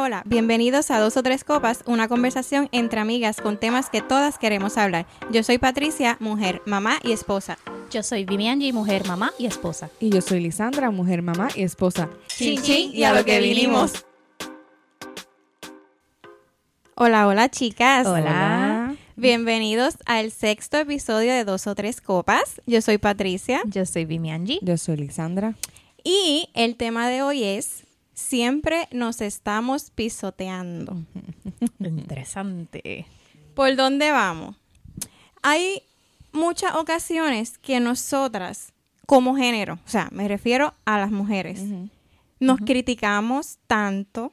Hola, hola, bienvenidos a Dos o Tres Copas, una conversación entre amigas con temas que todas queremos hablar. Yo soy Patricia, mujer, mamá y esposa. Yo soy Vivianji, mujer, mamá y esposa. Y yo soy Lisandra, mujer, mamá y esposa. Chin, chin, y a lo que vinimos. Hola, hola chicas. Hola. Bienvenidos al sexto episodio de Dos o Tres Copas. Yo soy Patricia Yo soy Vivianji. Yo soy Lisandra. y el tema de hoy es Siempre nos estamos pisoteando. Interesante. ¿Por dónde vamos? Hay muchas ocasiones que nosotras, como género, o sea, me refiero a las mujeres, nos criticamos tanto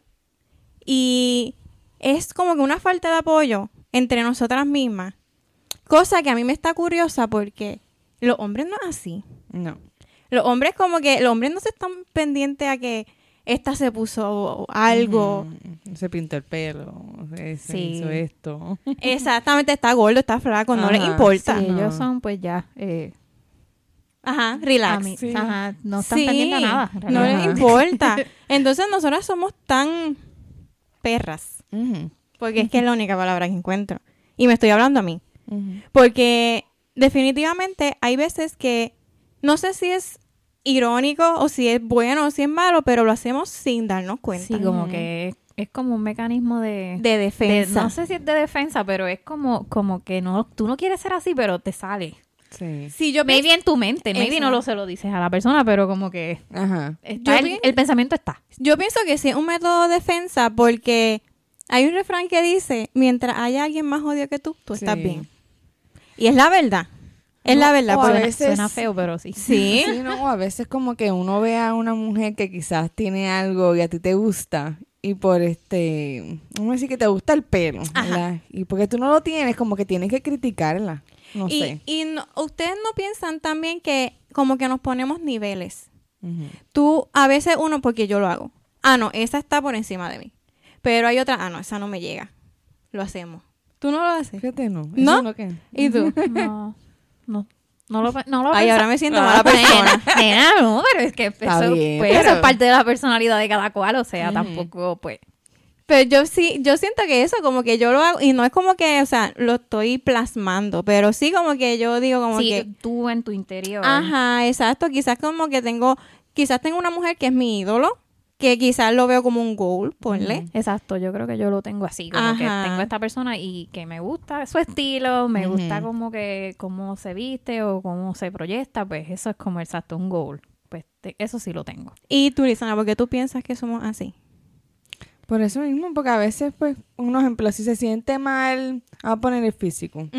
y es como que una falta de apoyo entre nosotras mismas. Cosa que a mí me está curiosa porque los hombres no es así. No. Los hombres como que, los hombres no se están pendientes a que esta se puso algo. Se pintó el pelo, se, se Sí. hizo esto. Exactamente, está gordo, está flaco, no les importa. Ellos son, pues ya. Eh, Ajá, relax. a mí- Sí. ajá, no están Sí, pendientes a nada. No les importa. Entonces nosotras somos tan perras. Porque es que es la única palabra que encuentro. Y me estoy hablando a mí. Porque definitivamente hay veces que no sé si es irónico o si es bueno o si es malo, pero lo hacemos sin darnos cuenta. Sí, como que es, es como un mecanismo de... de de- defensa. no sé si es de defensa, pero es como, como que no, tú no quieres ser así, pero te sale. Sí. Si yo Maybe en tu mente, maybe Exacto. no lo se lo dices a la persona, pero como que Ajá. está el, pensamiento está. Yo pienso que sí es un método de defensa porque hay un refrán que dice, mientras haya alguien más odio que tú, tú estás Sí. bien. Y es la verdad. Es No, la verdad. o a porque- Suena, veces- suena feo, pero sí. Sí. Sí, no, o a veces como que uno ve a una mujer que quizás tiene algo y a ti te gusta y por este, vamos a decir que te gusta el pelo, Ajá. ¿verdad? Y porque tú no lo tienes, como que tienes que criticarla, no y sé. y no- ustedes no piensan también que como que nos ponemos niveles. Ujú. Tú, a veces uno, porque yo lo hago. Ah, no, esa está por encima de mí. Pero hay otra, ah, no, esa no me llega. Lo hacemos. ¿Tú no lo haces? Fíjate, no. ¿No? es lo que- ¿Y tú? No, no, no lo, no lo Ay, ahora me siento Ah, mala persona. Nena, no, pero es que eso, bien, pues, eso es parte de la personalidad de cada cual, o sea, tampoco, pues, Pero yo sí, yo siento que eso, como que yo lo hago, y no es como que, o sea, lo estoy plasmando, pero sí como que yo digo como sí, que, tú en tu interior. ajá, exacto, quizás como que tengo, quizás tengo una mujer que es mi ídolo, que quizás lo veo como un goal, ponle. Exacto, yo creo que yo lo tengo así, como Ajá. que tengo esta persona y que me gusta su estilo, me gusta como que cómo se viste o cómo se proyecta, pues eso es como exacto un goal. Pues te- eso sí lo tengo. Y tú, Lisana, ¿por qué tú piensas que somos así? Por eso mismo, porque a veces, pues, un ejemplo, si se siente mal, vamos a poner el físico,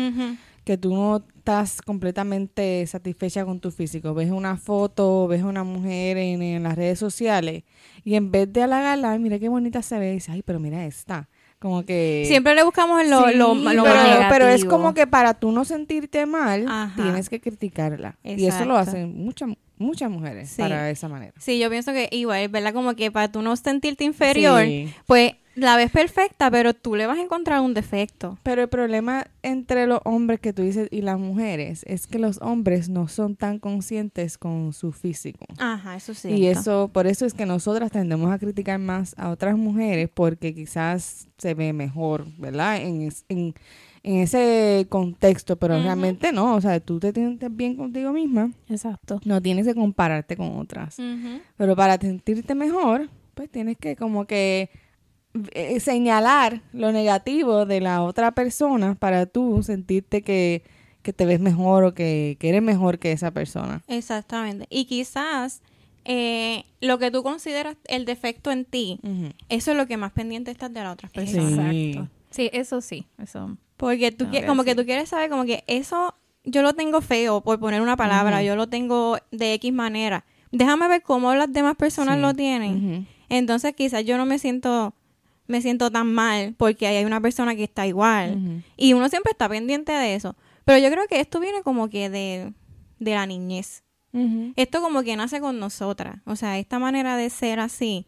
que tú no estás completamente satisfecha con tu físico, ves una foto, ves una mujer en, en las redes sociales y en vez de halagarla, ay, mira qué bonita se ve, dices, ay, pero mira esta, como que... Siempre le buscamos lo, Sí, lo, lo pero, es como que para tú no sentirte mal, Ajá. tienes que criticarla. Y eso lo hacen muchas muchas mujeres Sí. para esa manera. Sí, yo pienso que igual, ¿verdad? Como que para tú no sentirte inferior, Sí. pues la ves perfecta, pero tú le vas a encontrar un defecto. Pero el problema entre los hombres que tú dices y las mujeres es que los hombres no son tan conscientes con su físico. Ajá, eso sí. y eso, por eso es que nosotras tendemos a criticar más a otras mujeres porque quizás se ve mejor, ¿verdad? En, es- en, en ese contexto, pero realmente no. O sea, tú te sientes bien contigo misma, Exacto. no tienes que compararte con otras. Pero para sentirte mejor, pues tienes que como que eh, señalar lo negativo de la otra persona para tú sentirte que, que te ves mejor o que, que eres mejor que esa persona. Exactamente. Y quizás eh, lo que tú consideras el defecto en ti, eso es lo que más pendiente estás de las otras personas. Sí. Exacto. Sí, eso sí, eso. Porque tú Ah, qui- ok, como que tú quieres saber como que eso yo lo tengo feo, por poner una palabra, yo lo tengo de X manera. Déjame ver cómo las demás personas Sí. lo tienen. Entonces quizás yo no me siento me siento tan mal porque ahí hay una persona que está igual. Y uno siempre está pendiente de eso. Pero yo creo que esto viene como que de, de la niñez. Esto como que nace con nosotras. O sea, esta manera de ser así.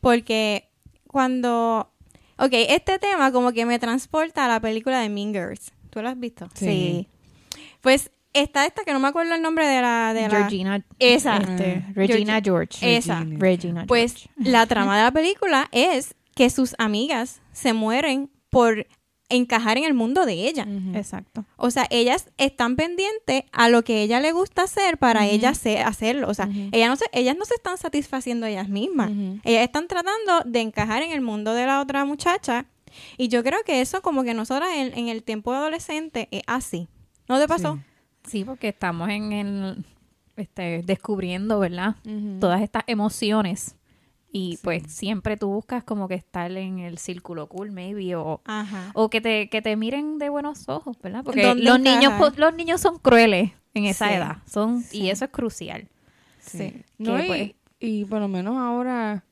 Porque cuando... Ok, este tema como que me transporta a la película de Mean Girls. ¿Tú la has visto? Sí. Pues está esta que no me acuerdo el nombre de la... De la Georgina. Esa. este. Regina George. Esa. Regina. Pues George. la trama de la película es que sus amigas se mueren por encajar en el mundo de ella. Exacto. O sea, ellas están pendientes a lo que ella le gusta hacer para ella hacerlo. O sea, ellas, no se, ellas no se están satisfaciendo ellas mismas. Ellas están tratando de encajar en el mundo de la otra muchacha. Y yo creo que eso como que nosotras en, el tiempo adolescente es así. ¿No te pasó? Sí, porque estamos en el... Este, descubriendo, ¿verdad? Todas estas emociones y pues siempre tú buscas como que estar en el círculo cool, maybe, o, o que, te, que te miren de buenos ojos, ¿verdad? Porque los niños, los niños son crueles en esa edad, son y eso es crucial. Sí. Pues y, por lo menos ahora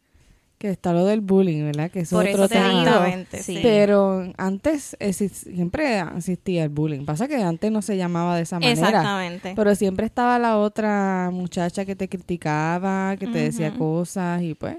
que está lo del bullying, ¿verdad? Que es otro tema. Sí. Pero antes siempre existía el bullying. Pasa que antes no se llamaba de esa manera. Exactamente. Pero siempre estaba la otra muchacha que te criticaba, que te decía cosas y pues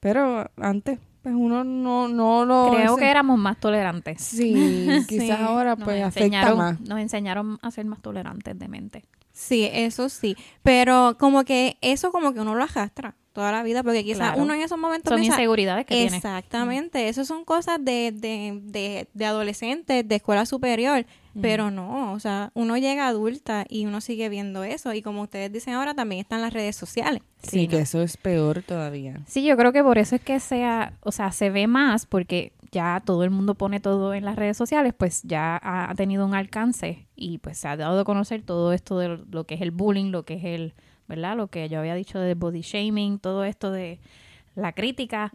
pero antes, pues uno no, no lo... Creo que éramos más tolerantes. Sí, quizás ahora pues afecta más. Nos enseñaron a ser más tolerantes de mente. Sí, eso sí. Pero como que eso como que uno lo arrastra toda la vida, porque quizás uno en esos momentos... Son inseguridades que tiene. Exactamente, eso son cosas de, de, de, de adolescentes, de escuela superior, pero no, o sea, uno llega adulta y uno sigue viendo eso, y como ustedes dicen ahora, también están las redes sociales. Sí, que eso es peor todavía. Sí, yo creo que por eso es que sea, o sea, se ve más, porque ya todo el mundo pone todo en las redes sociales, pues ya ha, tenido un alcance y pues se ha dado a conocer todo esto de lo que es el bullying, lo que es el ¿verdad? Lo que yo había dicho de body shaming, todo esto de la crítica.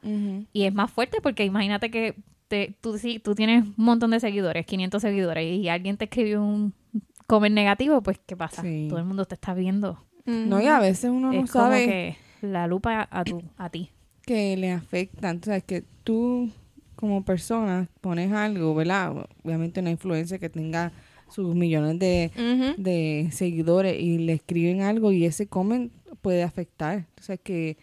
Y es más fuerte porque imagínate que te, tú, tú tienes un montón de seguidores, 500 seguidores, y alguien te escribió un comment negativo, pues ¿qué pasa? Todo el mundo te está viendo. No, y a veces uno no sabe. que la lupa a, tu, a ti. Que le afecta. Entonces, que tú como persona pones algo, ¿verdad? Obviamente una influencia que tenga sus millones de, seguidores y le escriben algo y ese comen puede afectar. O sea, que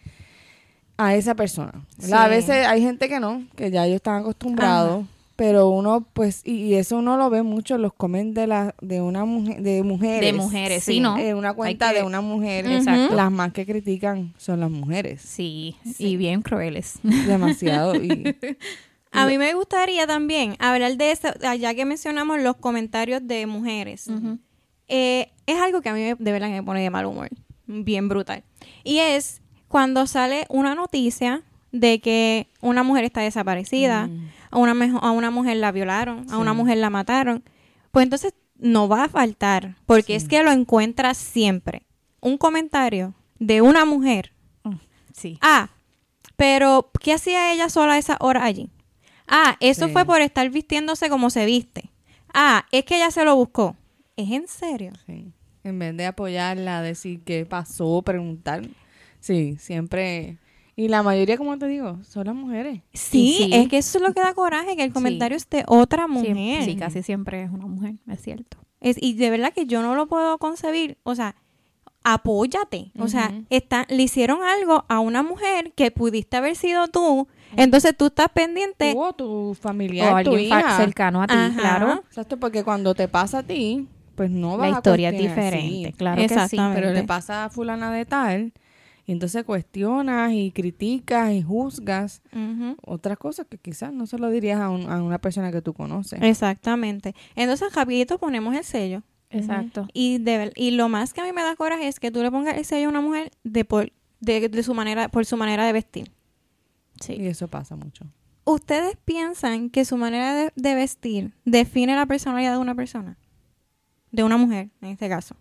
a esa persona. A veces hay gente que no, que ya ellos están acostumbrados. Pero uno, pues, y, eso uno lo ve mucho, los comen de la, de una mujer, de mujeres. De mujeres, sí, ¿no? En una cuenta de una mujer. Exacto. Las más que critican son las mujeres. Sí, y bien crueles. Demasiado. y, A mí me gustaría también hablar de eso, ah, ya que mencionamos los comentarios de mujeres. Eh, es algo que a mí de verdad me pone de mal humor, bien brutal. Y es cuando sale una noticia de que una mujer está desaparecida, mm. a, una, a una mujer la violaron, a una mujer la mataron, pues entonces no va a faltar, porque es que lo encuentras siempre. Un comentario de una mujer. Mm, sí. Ah, pero ¿qué hacía ella sola a esa hora allí? Ah, eso fue por estar vistiéndose como se viste. Ah, es que ella se lo buscó. ¿Es en serio? Sí. En vez de apoyarla, decir qué pasó, preguntar. Sí, siempre. Y la mayoría, como te digo, son las mujeres. Sí, es que eso es lo que da coraje, que el comentario es de otra mujer. Sí, casi siempre es una mujer, es cierto. Es, y de verdad que yo no lo puedo concebir. O sea, apóyate. O sea, está, le hicieron algo a una mujer que pudiste haber sido tú entonces tú estás pendiente. O tu familiar, tu hija. cercano a ti, claro. Exacto, porque cuando te pasa a ti, pues no va La historia es diferente, claro que sí. Pero le pasa a fulana de tal, y entonces cuestionas y criticas y juzgas otras cosas que quizás no se lo dirías a, una persona que tú conoces. Exactamente. Entonces, rapidito ponemos el sello. Exacto. Y, de, y lo más que a mí me da coraje es que tú le pongas el sello a una mujer de por, de su manera, por su manera de vestir. Y eso pasa mucho. ¿Ustedes piensan que su manera de, vestir define la personalidad de una persona? De una mujer, en este caso.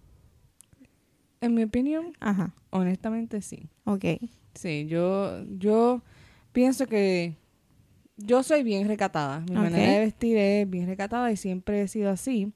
En mi opinión, Ajá. honestamente sí. Ok. Sí, yo, yo pienso que yo soy bien recatada. Mi manera de vestir es bien recatada y siempre he sido así.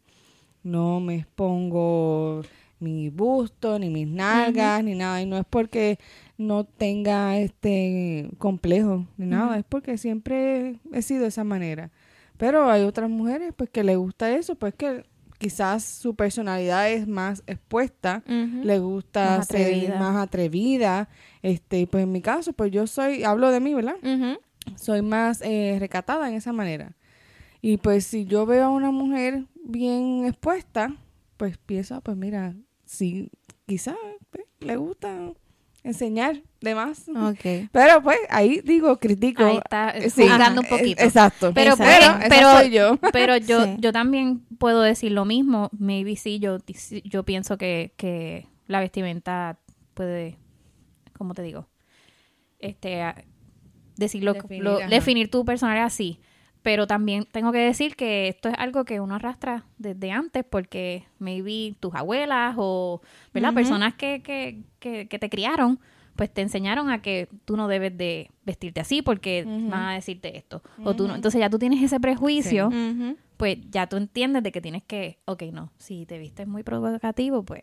No me expongo mi busto, ni mis nalgas, ni nada. Y no es porque no tenga este complejo ni nada, es porque siempre he sido de esa manera. Pero hay otras mujeres pues que le gusta eso, pues que quizás su personalidad es más expuesta, le gusta ser más atrevida, este, pues en mi caso, pues yo soy, hablo de mí, ¿verdad? Soy más eh, recatada en esa manera. Y pues si yo veo a una mujer bien expuesta, pues pienso, pues mira, si quizás pues, le gusta enseñar de más. Ok. Pero pues ahí digo, critico. Ahí está Eh, un eh, poquito. Exacto. Pero, pero, pero- esa pero- soy yo. Pero yo, Sí. yo también puedo decir lo mismo. Maybe sí, yo, yo pienso que, que la vestimenta puede, ¿cómo te digo? Este, decirlo, Definir, lo- definir tu personalidad así. Pero también tengo que decir que esto es algo que uno arrastra desde antes porque maybe tus abuelas o ¿verdad? Personas que, que, que, que te criaron pues te enseñaron a que tú no debes de vestirte así porque Ujú. van a decirte esto. O tú no. Entonces ya tú tienes ese prejuicio pues ya tú entiendes de que tienes que, ok, no, si te vistes muy provocativo, pues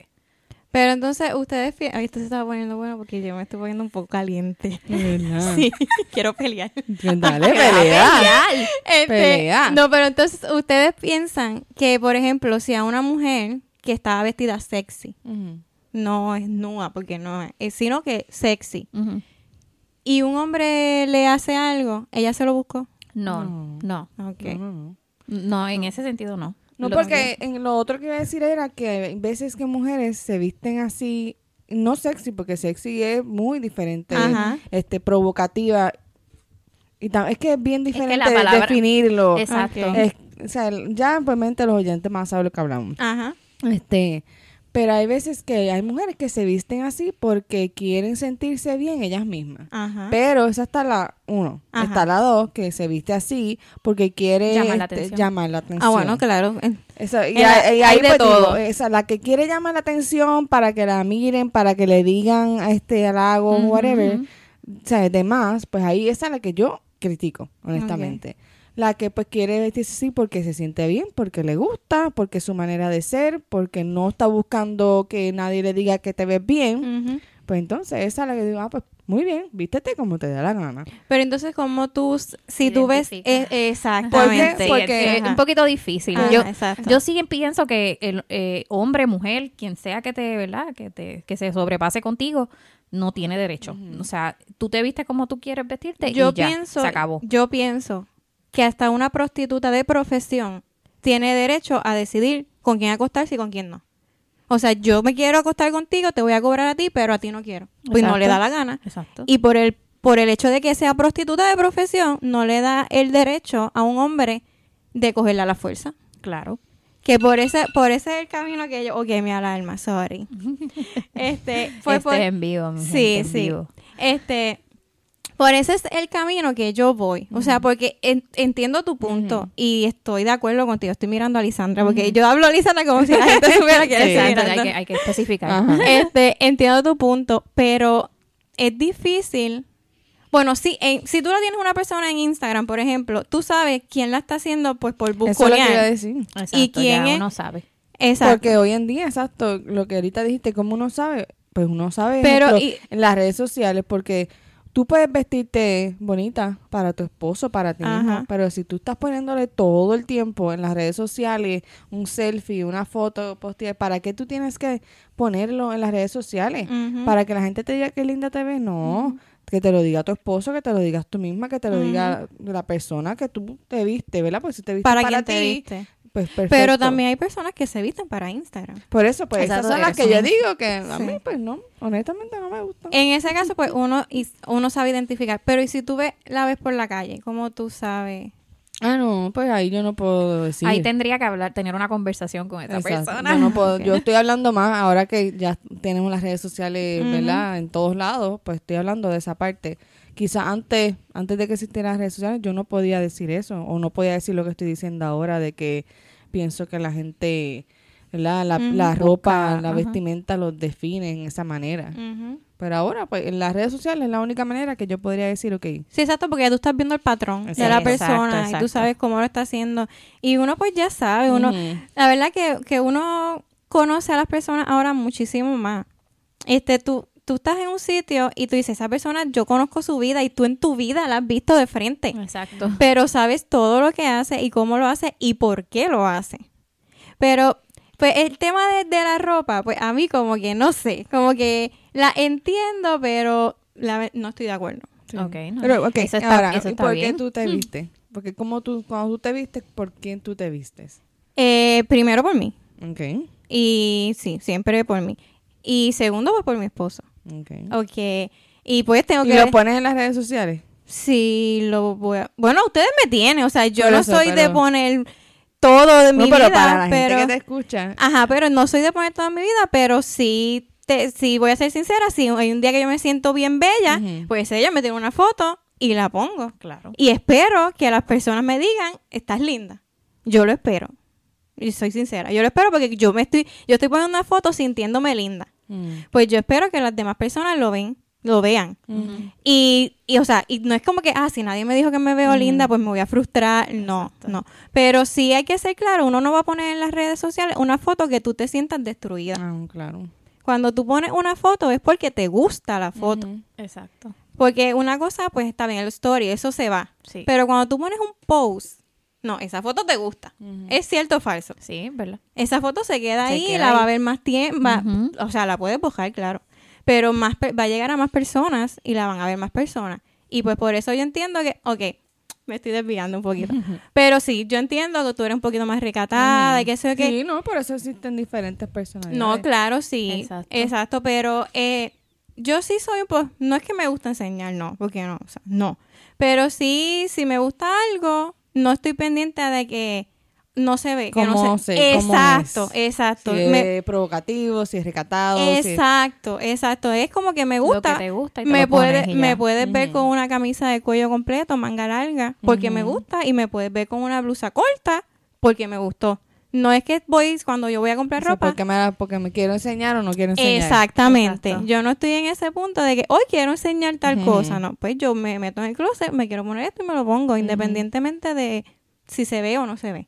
Pero entonces ustedes... Ay, esto se estaba poniendo bueno porque yo me estoy poniendo un poco caliente. De verdad. Sí, quiero pelear. Dale, pelea. Este, Pelea. No, pero entonces ustedes piensan que, por ejemplo, si a una mujer que estaba vestida sexy, no es nua, porque no es, sino que sexy, y un hombre le hace algo, ella se lo buscó. no, No. no, Ok. No, no, no. no, en ese sentido no. No, Lo- porque en lo otro que iba a decir era que hay veces que mujeres se visten así, no sexy, porque sexy es muy diferente, Ajá. este provocativa. Y es que es bien diferente palabra- definirlo. Exacto. Es- o sea, ya obviamente los oyentes más saben lo que hablamos. Ajá. Este, pero hay veces que hay mujeres que se visten así porque quieren sentirse bien ellas mismas. Ajá. Pero esa está la uno. Ajá. Está la dos, que se viste así porque quiere Llamar la este, atención. llamar la atención. ah, bueno, claro. Esa- y, la- hay de pues digo, todo. esa, la que quiere llamar la atención para que la miren, para que le digan este halago, whatever, o sea, demás, pues ahí esa es la que yo critico, honestamente. La que pues quiere vestirse así porque se siente bien, porque le gusta, porque es su manera de ser, porque no está buscando que nadie le diga que te ves bien, pues entonces esa es la que digo, ah, pues muy bien, vístete como te dé la gana. Pero entonces, como tú, si tú ves... Identifica. eh, exactamente. ¿Por qué? Porque- es un poquito difícil. Ajá, yo, exacto. yo sí pienso que el eh, hombre, mujer, quien sea que te, ¿verdad? Que te, que se sobrepase contigo, no tiene derecho. O sea, tú te vistes como tú quieres vestirte yo y ya, pienso, se acabó. yo pienso que hasta una prostituta de profesión tiene derecho a decidir con quién acostarse y con quién no. O sea, yo me quiero acostar contigo, te voy a cobrar a ti, pero a ti no quiero. Pues no le da la gana. Exacto. Y por el por el hecho de que sea prostituta de profesión, no le da el derecho a un hombre de cogerla a la fuerza. claro. Que por ese por ese es el camino que yo, ok, mi alarma, sorry. este fue este por- en vivo, mi Sí, gente, en sí. vivo. Este, por ese es el camino que yo voy. O sea, porque en- entiendo tu punto y estoy de acuerdo contigo. Estoy mirando a Lisandra porque yo hablo a Lisandra como si la gente supiera que Sí, entonces hay que, hay que especificar. Este, entiendo tu punto, pero es difícil. Bueno, sí, en- si tú lo tienes una persona en Instagram, por ejemplo, tú sabes quién la está haciendo pues por Eso es lo que iba a busconear. decir. Exacto, ¿Y quién ya es? uno sabe. Exacto. Porque hoy en día, exacto, lo que ahorita dijiste, como uno sabe, pues uno sabe Pero, ejemplo, y- en las redes sociales, porque tú puedes vestirte bonita para tu esposo, para ti mismo, Ajá. pero si tú estás poniéndole todo el tiempo en las redes sociales un selfie, una foto, postear, ¿para qué tú tienes que ponerlo en las redes sociales? Para que la gente te diga qué linda te ves, no. Que te lo diga tu esposo, que te lo digas tú misma, que te lo diga la persona que tú te viste, ¿verdad? Pues si te viste para, ti. Pues perfecto. Pero también hay personas que se visten para Instagram. Por eso, pues Exacto, esas son las que yo digo que a Sí. mí, pues no, honestamente no me gustan. En ese caso, pues uno, y- uno sabe identificar. Pero ¿y si tú ves, la ves por la calle? ¿Cómo tú sabes? Ah, no, pues ahí yo no puedo decir. Ahí tendría que hablar, tener una conversación con esta Exacto. persona. Yo no puedo, yo estoy hablando más ahora que ya tenemos las redes sociales. ¿verdad? En todos lados, pues estoy hablando de esa parte. Quizá antes, antes de que existieran las redes sociales, yo no podía decir eso, o no podía decir lo que estoy diciendo ahora, de que pienso que la gente, ¿verdad? La, la ropa, la ajá. vestimenta los define en esa manera. Pero ahora, pues en las redes sociales es la única manera que yo podría decir, ok, Sí, exacto, porque ya tú estás viendo el patrón de la persona exacto, y tú sabes cómo lo está haciendo. Y uno pues ya sabe, uno, la verdad que, que uno conoce a las personas ahora muchísimo más. Este, tú, tú estás en un sitio y tú dices, esa persona, yo conozco su vida y tú en tu vida la has visto de frente. Exacto. Pero sabes todo lo que hace y cómo lo hace y por qué lo hace. Pero, pues el tema de, de la ropa, pues a mí como que no sé, como que la entiendo, pero la no estoy de acuerdo. Sí. Ok, no. Pero, ok, Eso está- ahora, eso ¿y está ¿por bien. qué tú te vistes? Porque como tú, cuando tú te vistes, ¿por quién tú te vistes? Eh, primero por mí. Ok. Y sí, siempre por mí. Y segundo, pues por mi esposo. Ok. Ok. Y pues tengo ¿Y que... lo pones en las redes sociales? Sí, lo voy a... Bueno, ustedes me tienen, o sea, yo no eso, soy de poner todo de mi No, pero vida, para la pero... gente que te escucha. Ajá, pero no soy de poner toda mi vida, pero sí, te, sí voy a ser sincera, si hay un día que yo me siento bien bella, pues ella me tiene una foto y la pongo. Claro. Y espero que las personas me digan, estás linda. Yo lo espero. Y soy sincera. Yo lo espero porque yo me estoy, yo estoy poniendo una foto sintiéndome linda. Mm. Pues yo espero que las demás personas lo ven, lo vean. Y, y, o sea, y no es como que, ah, si nadie me dijo que me veo linda, pues me voy a frustrar. No, no. Pero sí hay que ser claro, uno no va a poner en las redes sociales una foto que tú te sientas destruida. Ah, claro. Cuando tú pones una foto es porque te gusta la foto. Exacto. Porque una cosa, pues está bien, el story, eso se va. Sí. Pero cuando tú pones un post, no, esa foto te gusta. ¿Es cierto o falso? Sí, ¿verdad? Esa foto se queda Se ahí, queda la va a ver más tiempo, Ujú. o sea, la puedes bojar, claro. Pero más va a llegar a más personas y la van a ver más personas. Y pues por eso yo entiendo que, ok, me estoy desviando un poquito. Pero sí, yo entiendo que tú eres un poquito más recatada y que sé qué. Sí, no, por eso existen diferentes personalidades. No, claro, sí. Exacto. Exacto, pero eh, yo sí soy un poco, no es que me gusta enseñar, no, porque no, o sea, no. Pero sí, si me gusta algo, no estoy pendiente de que no se ve. que no se- exacto, es. exacto. Si es Me- provocativo, si es recatado. si es- exacto, exacto. Es como que me Lo gusta. que te gusta y te me lo pones puedes y me puedes ver con una camisa de cuello completo, manga larga, porque me gusta, y me puedes ver con una blusa corta, porque me gustó. No es que voy, cuando yo voy a comprar o sea, ropa, porque, me, la- porque me quiero enseñar o no quiero enseñar. Exactamente. Exacto. Yo no estoy en ese punto de que hoy quiero enseñar tal cosa, no. Pues yo me meto en el closet, me quiero poner esto y me lo pongo, independientemente de si se ve o no se ve.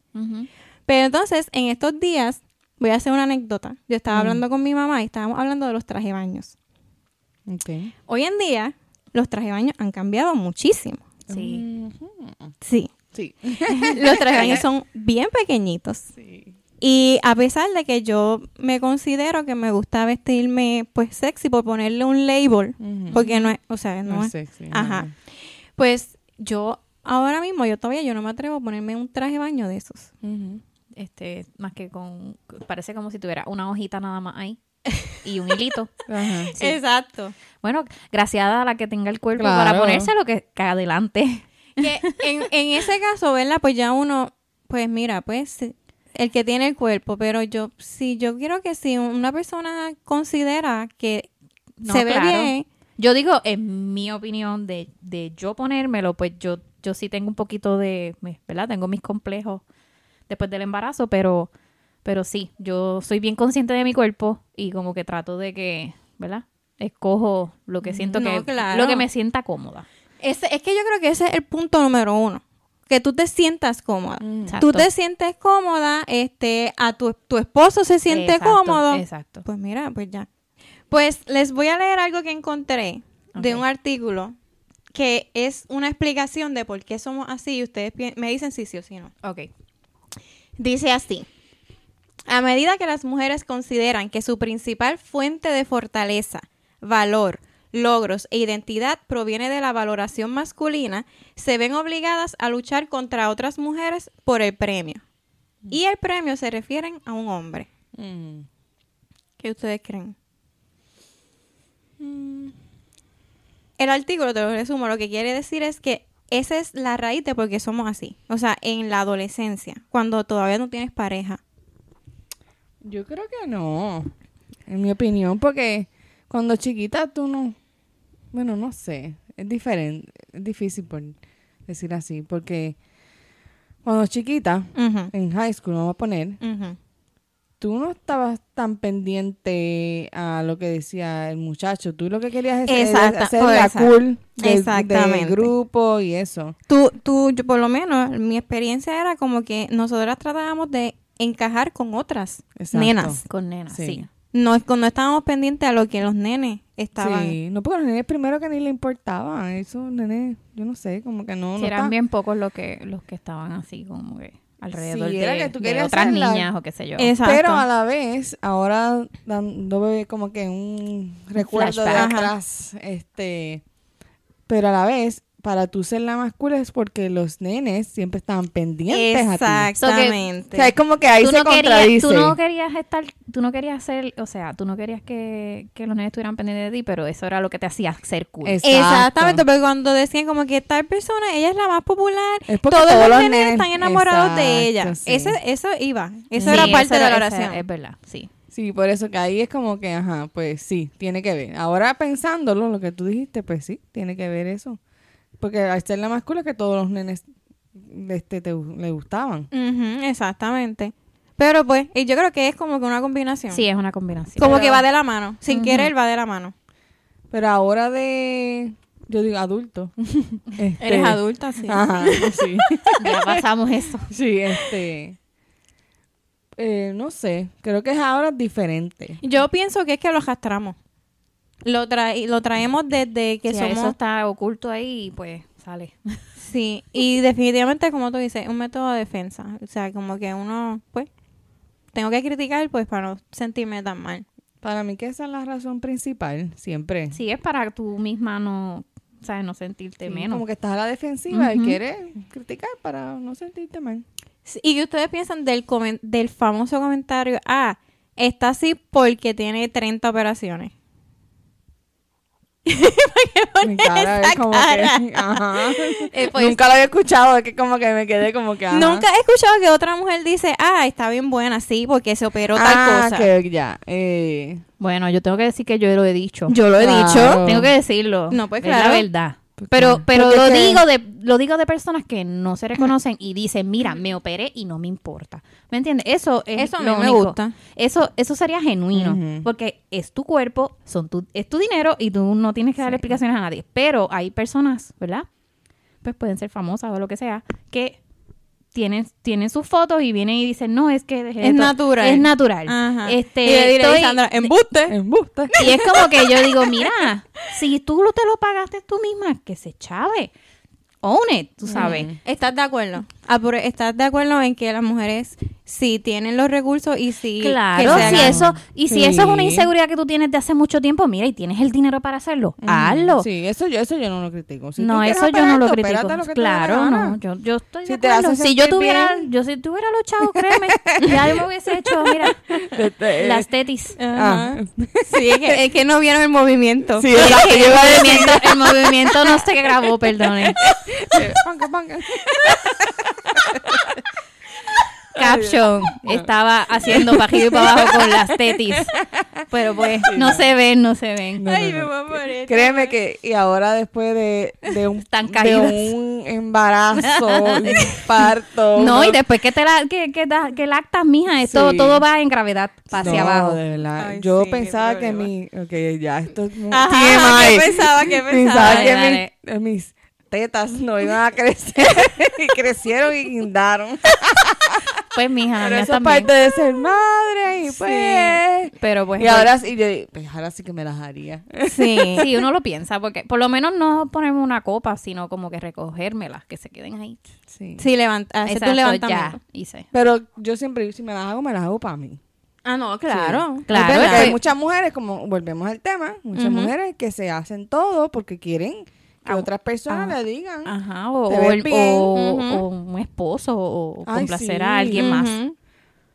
Pero entonces, en estos días, voy a hacer una anécdota. Yo estaba hablando con mi mamá y estábamos hablando de los traje baños. Ok. Hoy en día, los traje baños han cambiado muchísimo. Sí. Sí. Sí. Los traje baños son bien pequeñitos. Sí. Y a pesar de que yo me considero que me gusta vestirme pues sexy por ponerle un label, porque no es, o sea, No no es es, sexy. Ajá. no. Pues yo ahora mismo, yo todavía yo no me atrevo a ponerme un traje de baño de esos. Este, más que con, parece como si tuviera una hojita nada más ahí y un hilito. Ajá. Sí. Exacto. Bueno, gracias a la que tenga el cuerpo Claro. para ponerse lo que, que adelante. Que en, en ese caso, ¿verdad? Pues ya uno, pues mira, pues el que tiene el cuerpo, pero yo, si yo quiero que si una persona considera que No, se ve claro. bien, Yo digo, en mi opinión, de, de yo ponérmelo, pues yo, yo sí tengo un poquito de, ¿verdad? Tengo mis complejos después del embarazo, pero, pero sí, yo soy bien consciente de mi cuerpo y como que trato de que, ¿verdad? Escojo lo que siento No, que, claro. lo que me sienta cómoda. Ese, es que yo creo que ese es el punto número uno. Que tú te sientas cómoda. Mm. Exacto. Tú te sientes cómoda, este, a tu, tu esposo se siente Exacto, cómodo. Exacto. Pues mira, pues ya. Pues les voy a leer algo que encontré de un artículo que es una explicación de por qué somos así y ustedes me dicen si sí o si no. Ok. Dice así. A medida que las mujeres consideran que su principal fuente de fortaleza, valor, logros e identidad proviene de la valoración masculina, se ven obligadas a luchar contra otras mujeres por el premio. Y el premio se refieren a un hombre. Mm. ¿Qué ustedes creen? El artículo, te lo resumo, lo que quiere decir es que esa es la raíz de por qué somos así. O sea, en la adolescencia, cuando todavía no tienes pareja. Yo creo que no. En mi opinión, porque cuando chiquita tú no. Bueno, no sé. Es diferente. Es difícil por decir así. Porque cuando chiquita, en high school, vamos a poner, ujú. tú no estabas tan pendiente a lo que decía el muchacho. Tú lo que querías es por la esa- cool del, Exactamente. del grupo y eso. Tú, tú, yo por lo menos, mi experiencia era como que nosotras tratábamos de encajar con otras Exacto. nenas. Con nena, Sí. sí. No, no estábamos pendientes a lo que los nenes estaban. Sí, no, porque los nenes primero que ni le importaba. Esos nenes, yo no sé, como que no. Sí, no eran bien pocos los que, los que estaban así como que alrededor Sí, de, era que tú de otras la- niñas o qué sé yo. Exacto. Pero a la vez, ahora dando como que un recuerdo de atrás, este, pero a la vez, para tú ser la más cool es porque los nenes siempre estaban pendientes a ti. Exactamente. O sea, es como que ahí tú se no, querías, contradice. tú no querías estar, tú no querías ser, o sea, tú no querías que, que los nenes estuvieran pendientes de ti, pero eso era lo que te hacía ser cool. Exacto. Exactamente, porque cuando decían como que tal persona, ella es la más popular, Es porque todos, todos los los nenes nenes- están enamorados de ella. Sí. Ese, eso iba, eso Sí, era parte eso de la oración. Es verdad, sí. Sí, por eso que ahí es como que, ajá, pues sí, tiene que ver. Ahora pensándolo, lo que tú dijiste, pues sí, tiene que ver eso. Porque al ser la más cool es que todos los nenes este, te, le gustaban. Exactamente. Pero pues, y yo creo que es como que una combinación. Sí, es una combinación. como Pero- que va de la mano. Sin Ujú. querer va de la mano. Pero ahora de, yo digo, adulto. este, Eres adulta, sí. Ajá, sí. ya pasamos eso. Sí, este. eh, no sé, creo que es ahora diferente. Yo pienso que es que lo arrastramos. Lo, trae, lo traemos desde que Que somos... eso está oculto ahí y pues sale. Sí, y definitivamente, como tú dices, un método de defensa. O sea, como que uno, pues, tengo que criticar, pues, para no sentirme tan mal. Para mí que esa es la razón principal, siempre. Sí, es para tú misma no, sabes, no sentirte Sí, menos. Como que estás a la defensiva y quieres criticar para no sentirte mal. Sí, ¿Y qué ustedes piensan del, comen- del famoso comentario? Ah, está así porque tiene 30 operaciones. Mi cara es como cara? que. Ajá. Eh, pues, Nunca lo había escuchado, es que como que me quedé como que. ajá. Nunca he escuchado que otra mujer dice, ah, está bien buena, sí, porque se operó tal ah, cosa. que ya. Eh, Bueno, yo tengo que decir que yo lo he dicho. Yo lo he Claro. dicho. Tengo que decirlo. No, pues, Es claro. la verdad. Pero, pero Porque lo que- digo de, lo digo de personas que no se reconocen y dicen, mira, me operé y no me importa. ¿Me entiendes? Eso es Eso a mí lo me único. gusta. Eso, eso sería genuino. Porque es tu cuerpo, son tu, es tu dinero y tú no tienes que darle explicaciones a nadie. Pero hay personas, ¿verdad? Pues pueden ser famosas o lo que sea, que tienen, tienen sus fotos y vienen y dicen, no, es que Es natural. Es natural. Ajá. Este, y le diré, estoy- Sandra, embuste. Embuste. y es como que yo digo, mira, si tú te lo pagaste tú misma, que se chave. Own it, tú sabes. ¿Estás de acuerdo? Ah, ¿Estás de acuerdo en que las mujeres sí tienen los recursos y sí Claro, que se si hagan? eso, y si Sí. eso es una inseguridad que tú tienes de hace mucho tiempo, mira, y tienes el dinero para hacerlo, hazlo. Sí, eso yo, eso yo no lo critico. Si no, eso yo no lo critico. Claro, no, yo, yo estoy Si de te acuerdo. Si yo tuviera, bien. yo si tuviera los chavos, créeme, ya yo me hubiese hecho, mira, las tetis. Ah. Sí, es que, es que no vieron el movimiento. Sí, Es que el, movimiento, el movimiento no se grabó, perdone. Caption, estaba haciendo arriba y para abajo con las tetis. Pero pues, no se ven, no se ven. No, Ay, no, me voy a morir. Créeme que, y ahora después de, de, un, Están de un embarazo, un parto. No, y después que te la, que, que, da- que lactas, mija, esto Sí. todo va en gravedad hacia No, abajo. de verdad. Ay, Yo sí, pensaba que mi. Ok, ya, esto es muy. Ajá, TMI. ¿qué pensaba? ¿Qué pensaba? Pensaba Dale, que dale. mis tetas no iban a crecer. y crecieron y guindaron. Pues, mija, Pero eso es parte de ser madre y pues. Pero pues, Y ahora sí, yo, pues ahora sí que me las haría. Sí. sí, uno lo piensa, porque por lo menos no ponerme una copa, sino como que recogérmelas, que se queden ahí. Sí. Sí, levanta, hacer tu Exacto, levantamiento. ya, hice. Pero yo siempre, si me las hago, me las hago para mí. Ah, no, claro. Sí. Claro, hay muchas mujeres, como volvemos al tema, muchas mujeres que se hacen todo porque quieren que Ah, otras personas ah, le digan. Ajá, o, o el- o- un esposo, o Ay, complacer sí. a alguien más.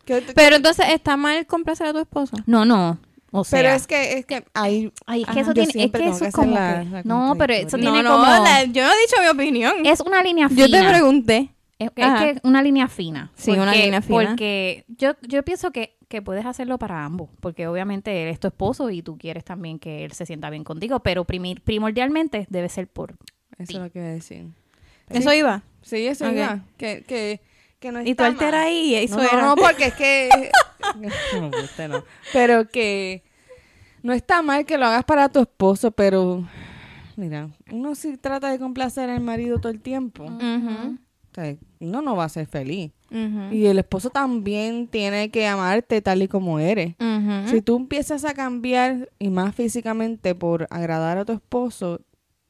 Te- Pero entonces, ¿está mal complacer a tu esposo? No, no. O sea, pero es que, es que hay... ay, es que eso tiene, es que eso que es como hacer la- que- la no, pero eso tiene no, no, como, la- yo no he dicho mi opinión. es una línea fina. yo te pregunté. Es, es que es una línea fina. Sí, una línea fina. Porque yo, yo pienso que, que puedes hacerlo para ambos. Porque obviamente él es tu esposo y tú quieres también que él se sienta bien contigo. Pero primordialmente debe ser por Eso es lo que iba a decir. Eso iba. Sí, eso iba. Que, que, que no Y tú alteras ahí y eso no, era. No, porque es que... no, usted no. Pero que no está mal que lo hagas para tu esposo, pero... Mira, uno sí trata de complacer al marido todo el tiempo. O sea, uno no va a ser feliz. Y el esposo también tiene que amarte tal y como eres. Si tú empiezas a cambiar, y más físicamente, por agradar a tu esposo,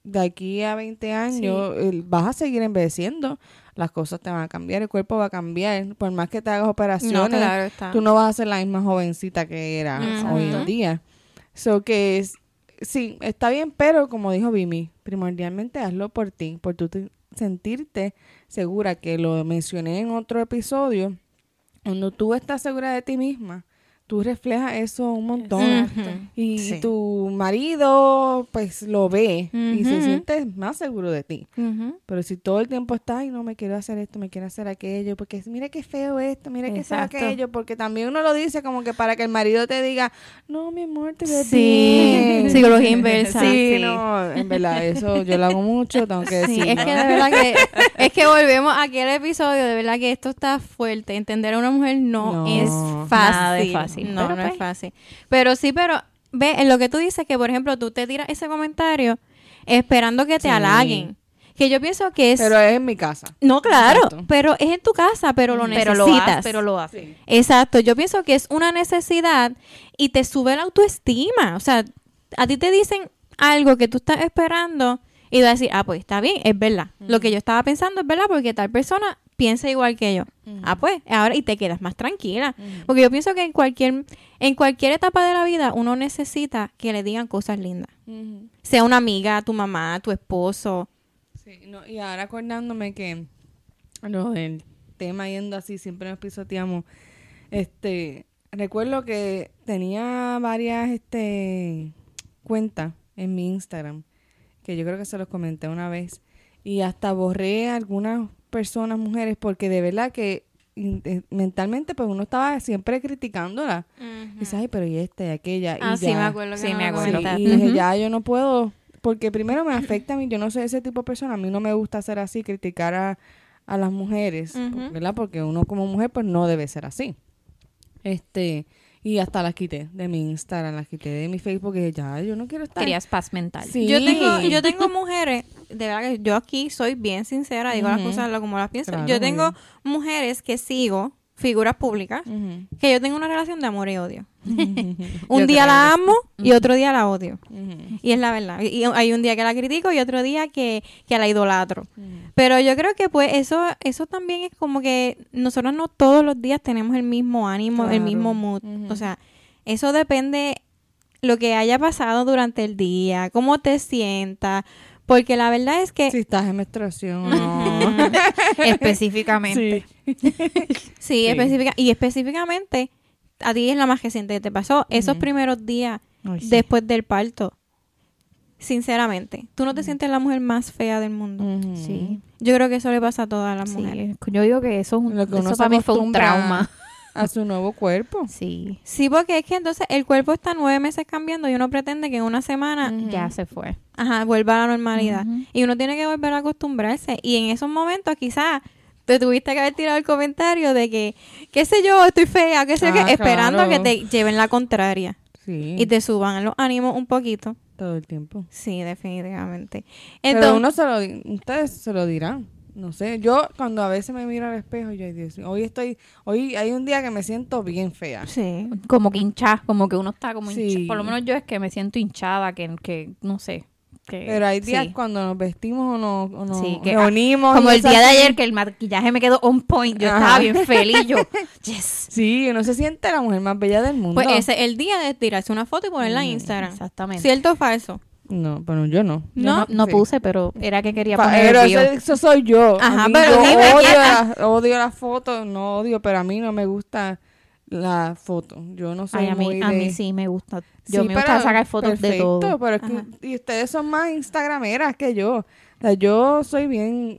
de aquí a 20 años vas a seguir envejeciendo. Las cosas te van a cambiar, el cuerpo va a cambiar. Por más que te hagas operaciones, No, claro tú no vas a ser la misma jovencita que era hoy en día. So que es, sí, está bien, pero como dijo Vimi, primordialmente hazlo por ti, por tu te- sentirte segura, que lo mencioné en otro episodio, cuando tú estás segura de ti misma, tú reflejas eso un montón. Exacto. Y Sí. tu marido, pues, lo ve y se siente más seguro de ti. Pero si todo el tiempo está, ay, no, me quiero hacer esto, me quiero hacer aquello, porque mira qué feo esto, mira qué feo aquello, porque también uno lo dice como que para que el marido te diga, no, mi amor, te ves Sí, bien". psicología inversa. Sí, Sí. no, en verdad, eso yo lo hago mucho, tengo que Sí, decirlo. es que de verdad que es que volvemos a aquel episodio, de verdad que esto está fuerte. Entender a una mujer no, No. es fácil. Nada de fácil, No, pero no es pues- fácil. Pero sí, pero ve, en lo que tú dices que por ejemplo tú te tiras ese comentario esperando que te Sí. halaguen. Que yo pienso que es Pero es en mi casa. no, claro, Exacto. pero es en tu casa, pero lo pero necesitas. lo pero lo hace. Exacto, yo pienso que es una necesidad y te sube la autoestima. O sea, a ti te dicen algo que tú estás esperando y vas a decir, ah, pues está bien, es verdad. Lo que yo estaba pensando es verdad porque tal persona piensa igual que yo. Ah, pues, ahora y te quedas más tranquila. Porque yo pienso que en cualquier, en cualquier etapa de la vida uno necesita que le digan cosas lindas. Sea una amiga, tu mamá, tu esposo. Sí, no, y ahora acordándome que lo del tema yendo así, siempre nos pisoteamos. Este, recuerdo que tenía varias este cuentas en mi Instagram, que yo creo que se los comenté una vez, y hasta borré algunas personas, mujeres, porque de verdad que eh, mentalmente pues uno estaba siempre criticándola. Y dice, ay, pero y esta y aquella. y Ah, sí, ya. me acuerdo que Sí, no me acuerdo. y dije, ya yo no puedo, porque primero me afecta a mí, yo no soy ese tipo de persona, a mí no me gusta ser así, criticar a, a las mujeres. ¿verdad? Porque uno como mujer pues no debe ser así. Este, y hasta las quité de mi Instagram, las quité de mi Facebook, y dije, ya, yo no quiero estar. Querías paz mental. Sí. Yo tengo, yo tengo mujeres, de verdad que yo aquí soy bien sincera, digo las cosas como las pienso. Claro, yo tengo bien. mujeres que sigo, figuras públicas, que yo tengo una relación de amor y odio. Un día la amo y otro día la odio. Y es la verdad. Y hay un día que la critico y otro día que, que la idolatro. Pero yo creo que pues eso, eso también es como que nosotros no todos los días tenemos el mismo ánimo, el mismo mood. O sea, eso depende lo que haya pasado durante el día, cómo te sientas. Porque la verdad es que Si estás en menstruación no. Específicamente. Sí, específica, y específicamente, a ti es la más reciente que te pasó, esos primeros días Ay, sí. después del parto. Sinceramente, tú no te sientes la mujer más fea del mundo. Sí. Yo creo que eso le pasa a todas las Sí, mujeres. yo digo que eso, es un- Lo que uno eso para mí fue un trauma. A su nuevo cuerpo. Sí, Sí, porque es que entonces el cuerpo está nueve meses cambiando y uno pretende que en una semana ya se fue. ajá, vuelva a la normalidad. Y uno tiene que volver a acostumbrarse. Y en esos momentos quizás te tuviste que haber tirado el comentario de que, qué sé yo, estoy fea, qué sé yo, Ah, qué, esperando claro. que te lleven la contraria. Sí. y te suban los ánimos un poquito. Todo el tiempo. Sí, definitivamente. Pero Entonces, uno se lo, ustedes se lo dirán. No sé, yo cuando a veces me miro al espejo, yo Dios hoy estoy, hoy hay un día que me siento bien fea. sí. Como que hinchada, como que uno está como Sí. hinchada. Por lo menos yo es que me siento hinchada, que, que no sé. Que, Pero hay días sí. cuando nos vestimos o nos, o nos Sí, que- reunimos. Como el día de ayer que el maquillaje me quedó on point. Yo Ajá. estaba bien feliz. Yo, yes. Sí, uno se siente la mujer más bella del mundo. Pues ese es el día de tirarse una foto y ponerla en Mm, Instagram. Exactamente. ¿Cierto o falso? No, pero yo no. Yo no, no Sí. puse, pero era que quería poner pero el eso, soy yo. A Ajá, mí pero yo dime, odio, ¿quién- la- odio las fotos, no odio, pero a mí no me gusta la foto. Yo no soy Ay, a mí, muy a mí sí me gusta. Yo Sí, me gusta sacar fotos de todo. pero es que- y ustedes son más instagrameras que yo. O sea, yo soy bien,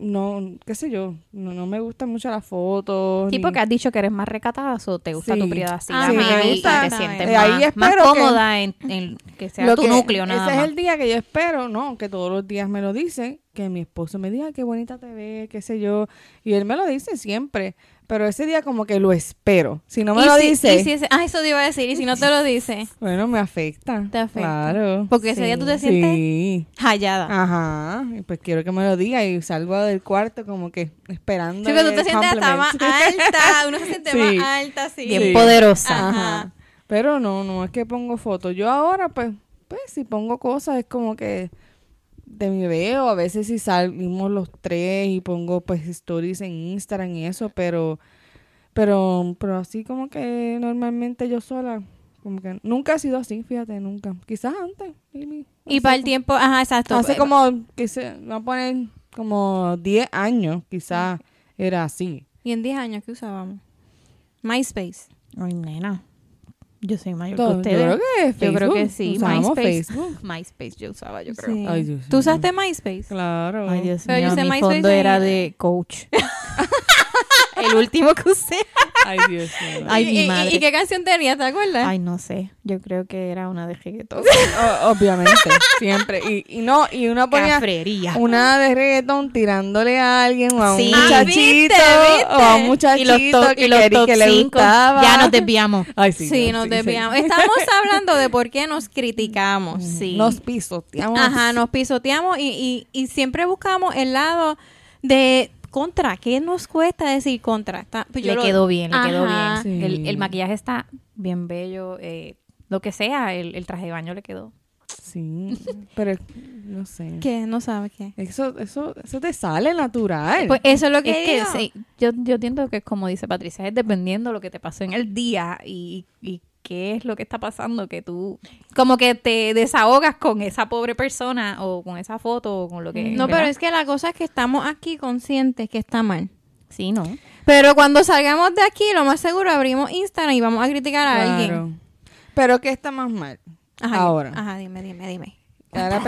no, qué sé yo, no, no me gustan mucho las fotos. Sí, ni- porque has dicho que eres más recatada o te gusta Sí. tu privacidad Ah, sí, me y gusta. te sientes Eh, ahí más, más espero que- cómoda en, en que sea Lo tu que- núcleo nada ese más. es el día que yo espero, ¿no? Que todos los días me lo dicen, que mi esposo me diga qué bonita te ves, qué sé yo. Y él me lo dice siempre, pero ese día como que lo espero. Si no me lo si- dice, si ese- ah, eso te iba a decir. Y si no te lo dice, bueno, me afecta. Te afecta. Claro. porque ese día tú te sientes Sí. hallada. Ajá, y pues quiero que me lo diga y salgo del cuarto como que esperando. Sí, que tú te sientes hasta más alta. Uno se siente Sí. más alta, sí. Bien poderosa. Ajá. Pero no, no es que pongo fotos. Yo ahora, pues, pues si pongo cosas es como que de mi veo. A veces si salimos los tres y pongo pues stories en Instagram y eso, pero, pero, pero así como que normalmente yo sola, Como que nunca ha sido así, fíjate, nunca. Quizás antes. maybe. Y para el tiempo, ajá, exacto. Hace Eh, como, que se va a poner como 10 años, quizás era así. ¿Y en 10 años qué usábamos? MySpace. Ay, nena. Yo soy mayor Todo- que yo ustedes. creo que Yo creo que Facebook, sí. usábamos MySpace. Facebook. MySpace yo usaba, yo creo. Sí. Ay, Dios ¿Tú usaste MySpace? Claro. Ay, Dios Pero yo mío, usé mi MySpace fondo en- era de coach. El último que usé. Ay, Dios mío. Ay, ¿Y, mi y- madre. ¿Y qué canción tenía? ¿Te acuerdas? Ay, no sé. Yo creo que era una de reggaetón. O- obviamente, siempre. Y, y no, y uno ponía Cafrería. una de reggaetón tirándole a alguien o a un Sí. Ah, muchachito ¿viste? ¿viste? o a un Y muchachito los, top, que, y los top que le cinco. gustaba. Ya nos desviamos. Ay, Sí, sí, nos sí, desviamos. sí. Estamos hablando de por qué nos criticamos. Sí. Nos pisoteamos. Ajá, nos pisoteamos y, y, y siempre buscamos el lado de contra. ¿Qué nos cuesta decir contra? Está- pues yo le lo- quedó bien, le quedó bien. Sí. El, el maquillaje está bien bello. eh, lo que sea, el, el traje de baño le quedó. Sí, pero no sé. ¿Qué? No sabes qué. Eso, eso, eso te sale natural. Pues eso es lo que Es que sí, yo, yo entiendo que es como dice Patricia, es dependiendo de lo que te pasó en el día y, y qué es lo que está pasando, que tú como que te desahogas con esa pobre persona o con esa foto o con lo que... No, pero es que la cosa es que estamos aquí conscientes que está mal. Sí, ¿no? Pero cuando salgamos de aquí, lo más seguro abrimos Instagram y vamos a criticar a Claro. alguien. Pero ¿qué está más mal? Ajá, Ahora. Ajá, dime, dime, dime. Ahora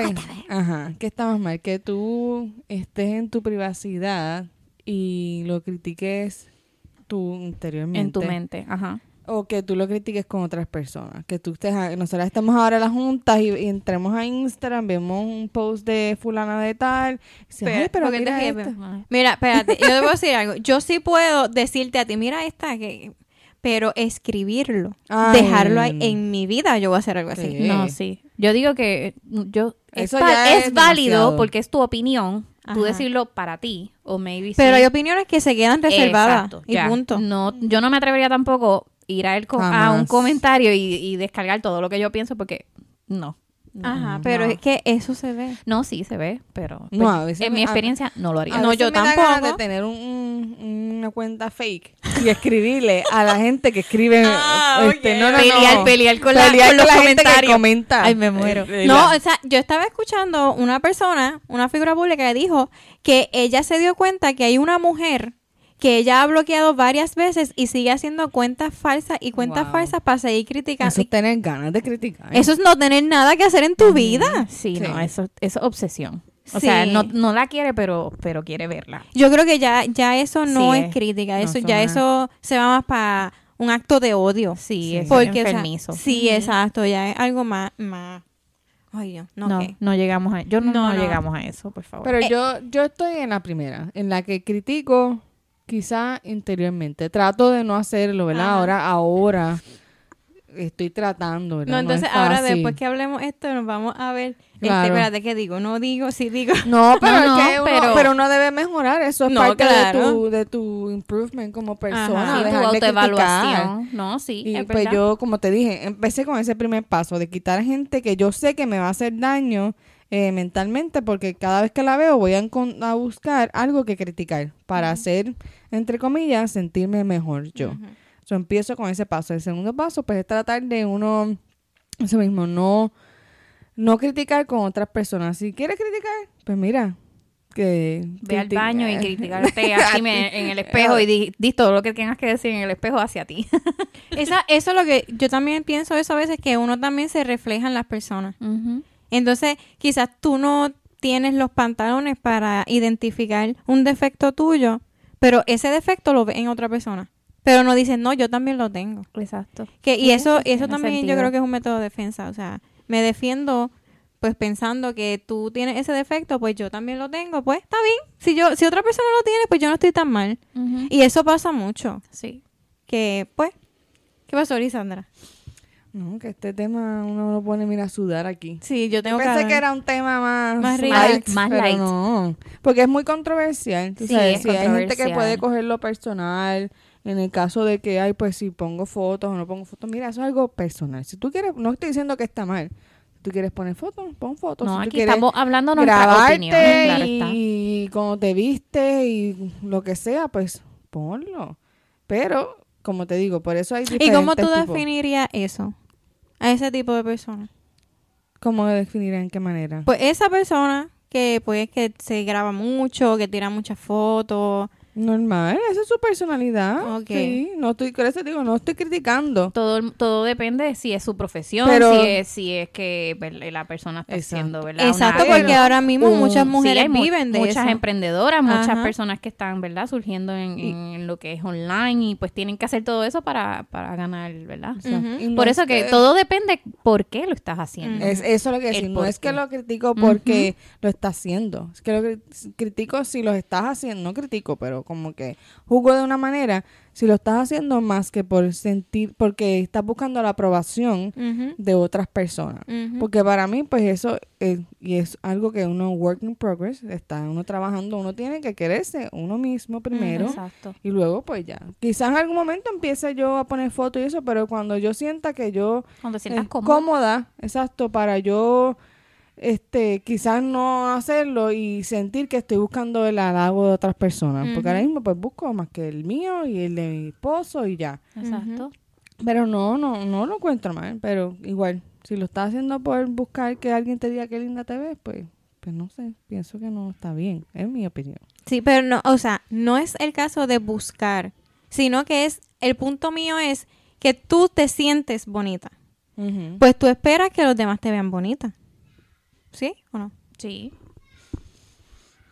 Ajá, ¿qué está más mal? Que tú estés en tu privacidad y lo critiques tú interiormente. En tu mente, ajá. O que tú lo critiques con otras personas. Que tú estés, a- nosotras estamos ahora en las juntas y, y entremos a Instagram, vemos un post de fulana de tal. Y dices, Espera, "Ay, pero porque mira esto". Mira, espérate, yo te a decir algo. Yo sí puedo decirte a ti, mira esta, que, pero escribirlo, Ay. dejarlo ahí en mi vida, yo voy a hacer algo así. Sí. No, sí. Yo digo que mm, yo es, Eso ya es es válido porque es tu opinión, tú Ajá. decirlo para ti o maybe Pero sí. hay opiniones que se quedan reservadas Exacto, y ya. punto. No, yo no me atrevería tampoco ir a, él co- a un comentario y, y descargar todo lo que yo pienso porque no. No, Ajá, pero no. es que eso se ve. No, sí se ve, pero No, pues, a veces en me- mi a- experiencia no lo haría. A No, veces yo me da ganas tampoco. de tener un- un- una cuenta fake y escribirle a la gente que escribe. Ah, este, no, no, Pelear, no. pelear con la- Pelear con los la gente que comenta. Ay, me muero. Eh, No, la- o sea, yo estaba escuchando una persona, una figura pública que dijo que ella se dio cuenta que hay una mujer que ella ha bloqueado varias veces y sigue haciendo cuentas falsas y cuentas Wow. falsas para seguir criticando. Eso es tener ganas de criticar. Eso es no tener nada que hacer en tu vida. Sí, Sí. no, eso, eso es obsesión. O Sí. sea, no, no la quiere, pero, pero quiere verla. Yo creo que ya, ya eso no Sí, es es. crítica, eso ya eso se va más para un acto de odio. Sí, es Porque, o sea, enfermizo. sí, exacto, ya es algo más, más. Ay, Dios, no, No, no llegamos a yo no, No, no no. llegamos a eso, por favor. Pero Eh. yo, yo estoy en la primera, en la que critico quizá interiormente. Trato de no hacerlo, ¿verdad? Ajá. Ahora, ahora estoy tratando, ¿verdad? No, es entonces ahora después que hablemos esto nos vamos a ver. Este, Claro. espérate, ¿qué digo? No digo, sí digo. No, pero No, es no, que uno, pero- pero... uno debe mejorar. Eso es parte claro. de, tu, de tu improvement como persona. Ajá. Sí, tu autoevaluación. No, sí, Y es pues verdad. yo, como te dije, empecé con ese primer paso de quitar gente que yo sé que me va a hacer daño eh, mentalmente porque cada vez que la veo voy a, a buscar algo que criticar para hacer, entre comillas, sentirme mejor yo. Ujú. So, empiezo con ese paso. El segundo paso, pues, es tratar de uno, eso mismo, no, no criticar con otras personas. Si quieres criticar, pues mira, que... Ve al baño y criticarte así me- en el espejo y di, di todo lo que tengas que decir en el espejo hacia ti. Esa, eso es lo que yo también pienso eso a veces, que uno también se refleja en las personas. Entonces, quizás tú no tienes los pantalones para identificar un defecto tuyo, pero ese defecto lo ves en otra persona. Pero no dices, no, yo también lo tengo. Exacto. Que, y Sí, eso, eso también yo creo que es un método de defensa. O sea, me defiendo pues pensando que tú tienes ese defecto, pues yo también lo tengo. Pues está bien. Si yo si otra persona lo tiene, pues yo no estoy tan mal. Y eso pasa mucho. Sí. Que, pues, ¿qué pasó, Lisandra? No, que este tema uno lo pone, mira, a sudar aquí. Sí, yo tengo Pensé calor. que era un tema más, Más light. Más pero light. no, porque es muy controversial. Sí, sabes, es sí, hay gente que controversial. puede cogerlo personal. En el caso de que, ay, pues si pongo fotos o no pongo fotos, mira, eso es algo personal. Si tú quieres, no estoy diciendo que está mal. Si tú quieres poner fotos, pon fotos. No, si aquí estamos hablando nuestra grabarte opinión, claro está. y cómo te viste y lo que sea, pues ponlo. Pero, como te digo, por eso hay ¿Y diferentes cómo tú tipos. definirías eso? a ese tipo de personas? ¿Cómo definir en qué manera? Pues esa persona que pues que se graba mucho, que tira muchas fotos. Normal, esa es su personalidad. Ok. Sí, no estoy, por eso digo, no estoy criticando. Todo, todo depende de si es su profesión, Pero- si, es, si es que la persona está Exacto. haciendo, ¿verdad? Exacto, Una- porque ahora mismo un- muchas mujeres viven de muchas eso. emprendedoras, muchas Ajá. personas que están, ¿verdad? Surgiendo en, en lo que es online y pues tienen que hacer todo eso para, para ganar, ¿verdad? O sea, Ujú. y no Por es eso que todo depende por qué lo estás haciendo. Es, eso es lo que decir. No por es que qué. lo critico porque lo está haciendo. Es que lo cri- critico si lo estás haciendo. No critico, pero como que juzgo de una manera. Si lo estás haciendo más que por sentir, porque estás buscando la aprobación de otras personas. Porque para mí, pues eso es, y es algo que uno work in progress, está uno trabajando, uno tiene que quererse uno mismo primero. Exacto. Y luego, pues ya. Quizás en algún momento empiece yo a poner fotos y eso, pero cuando yo sienta que yo Cuando sientas eh, cómoda, exacto, para yo este quizás no hacerlo y sentir que estoy buscando el halago de otras personas, porque ahora mismo pues busco más que el mío y el de mi esposo y ya. Exacto. Pero no, no, no lo encuentro mal, pero igual, si lo estás haciendo por buscar que alguien te diga qué linda te ves, pues pues no sé, pienso que no está bien, es mi opinión. Sí, pero no, o sea, no es el caso de buscar, sino que es, el punto mío es que tú te sientes bonita. Pues tú esperas que los demás te vean bonita. ¿Sí o no? Sí.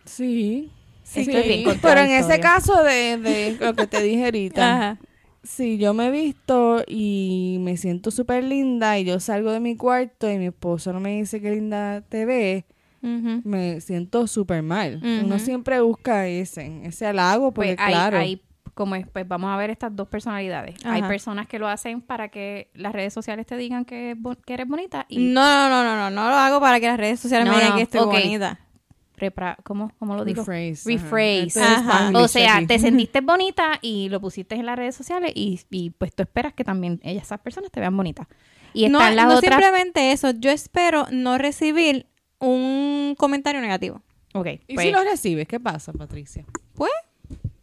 Sí. Sí, estoy bien pero en ese caso de, de lo que te dije ahorita, si yo me visto y me siento súper linda y yo salgo de mi cuarto y mi esposo no me dice qué linda te ves, Ujú. me siento súper mal. Uno siempre busca ese, ese halago porque Pues hay, claro. hay- como es, pues vamos a ver estas dos personalidades. Hay personas que lo hacen para que las redes sociales te digan que, eres bonita y No, no, no, no, no, no lo hago para que las redes sociales No, me digan no, que estoy ok. bonita. repra- ¿cómo, ¿cómo lo digo? Rephrase, Rephrase. Ajá. O sea, te sentiste bonita y lo pusiste en las redes sociales y, y, pues tú esperas que también ellas, esas personas te vean bonita. Y no, están las no otras... simplemente eso, yo espero no recibir un comentario negativo. Ok, ¿Y pues, si lo recibes? ¿Qué pasa, Patricia? Pues,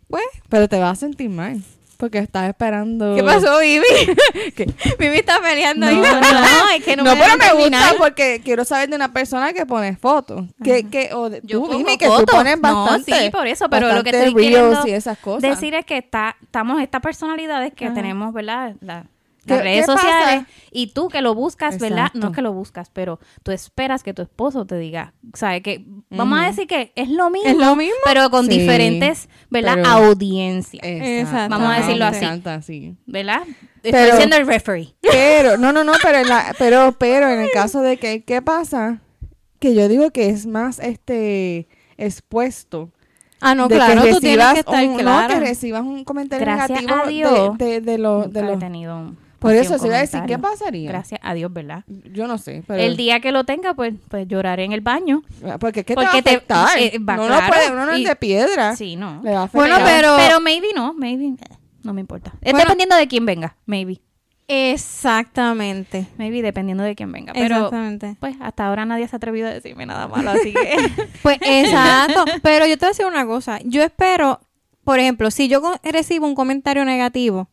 pues, Pero te vas a sentir mal porque estás esperando. ¿qué pasó, Vivi? Vivi está peleando. No, ahí. no, es que no, No, me pero me gusta porque quiero saber de una persona que pone fotos. Que, que, o de, Yo tú dime que tú pones No, bastante. sí, por eso, pero lo que estoy reels queriendo y esas cosas. decir es que está, estamos estas personalidades que Ajá. tenemos, ¿verdad? La- ¿Qué- las redes pasa? sociales y tú que lo buscas, ¿verdad? Exacto. No es que lo buscas, pero tú esperas que tu esposo te diga, ¿sabes? Que vamos a decir que es lo mismo, Es lo mismo. pero con Sí, diferentes, ¿verdad? pero- Audiencias, Exacto. Vamos a decirlo así. encanta, sí. ¿verdad? Estoy siendo el referee. Pero, no, no, no, pero, en la- pero, pero en el caso de que, ¿qué pasa? Que yo digo que es más, este, expuesto. Ah, no, de claro, que tú tienes que estar un, no, clara. que recibas un comentario Gracias negativo a Dios. de, de, de los, Nunca de los, por eso se iba a decir, ¿qué pasaría? Gracias a Dios, ¿verdad? Yo no sé, pero, El día que lo tenga, pues, pues lloraré en el baño. porque ¿qué porque te va a afectar? eh, va, no, no claro, puede, uno no es de piedra. Sí, no. Le va a afectar. Bueno, pero- Pero maybe no, maybe eh, no me importa. Es Bueno. dependiendo de quién venga, maybe. Exactamente. Maybe dependiendo de quién venga. Pero Exactamente. pues hasta ahora nadie se ha atrevido a decirme nada malo, así que Pues exacto. Pero yo te voy a decir una cosa. Yo espero, por ejemplo, si yo recibo un comentario negativo,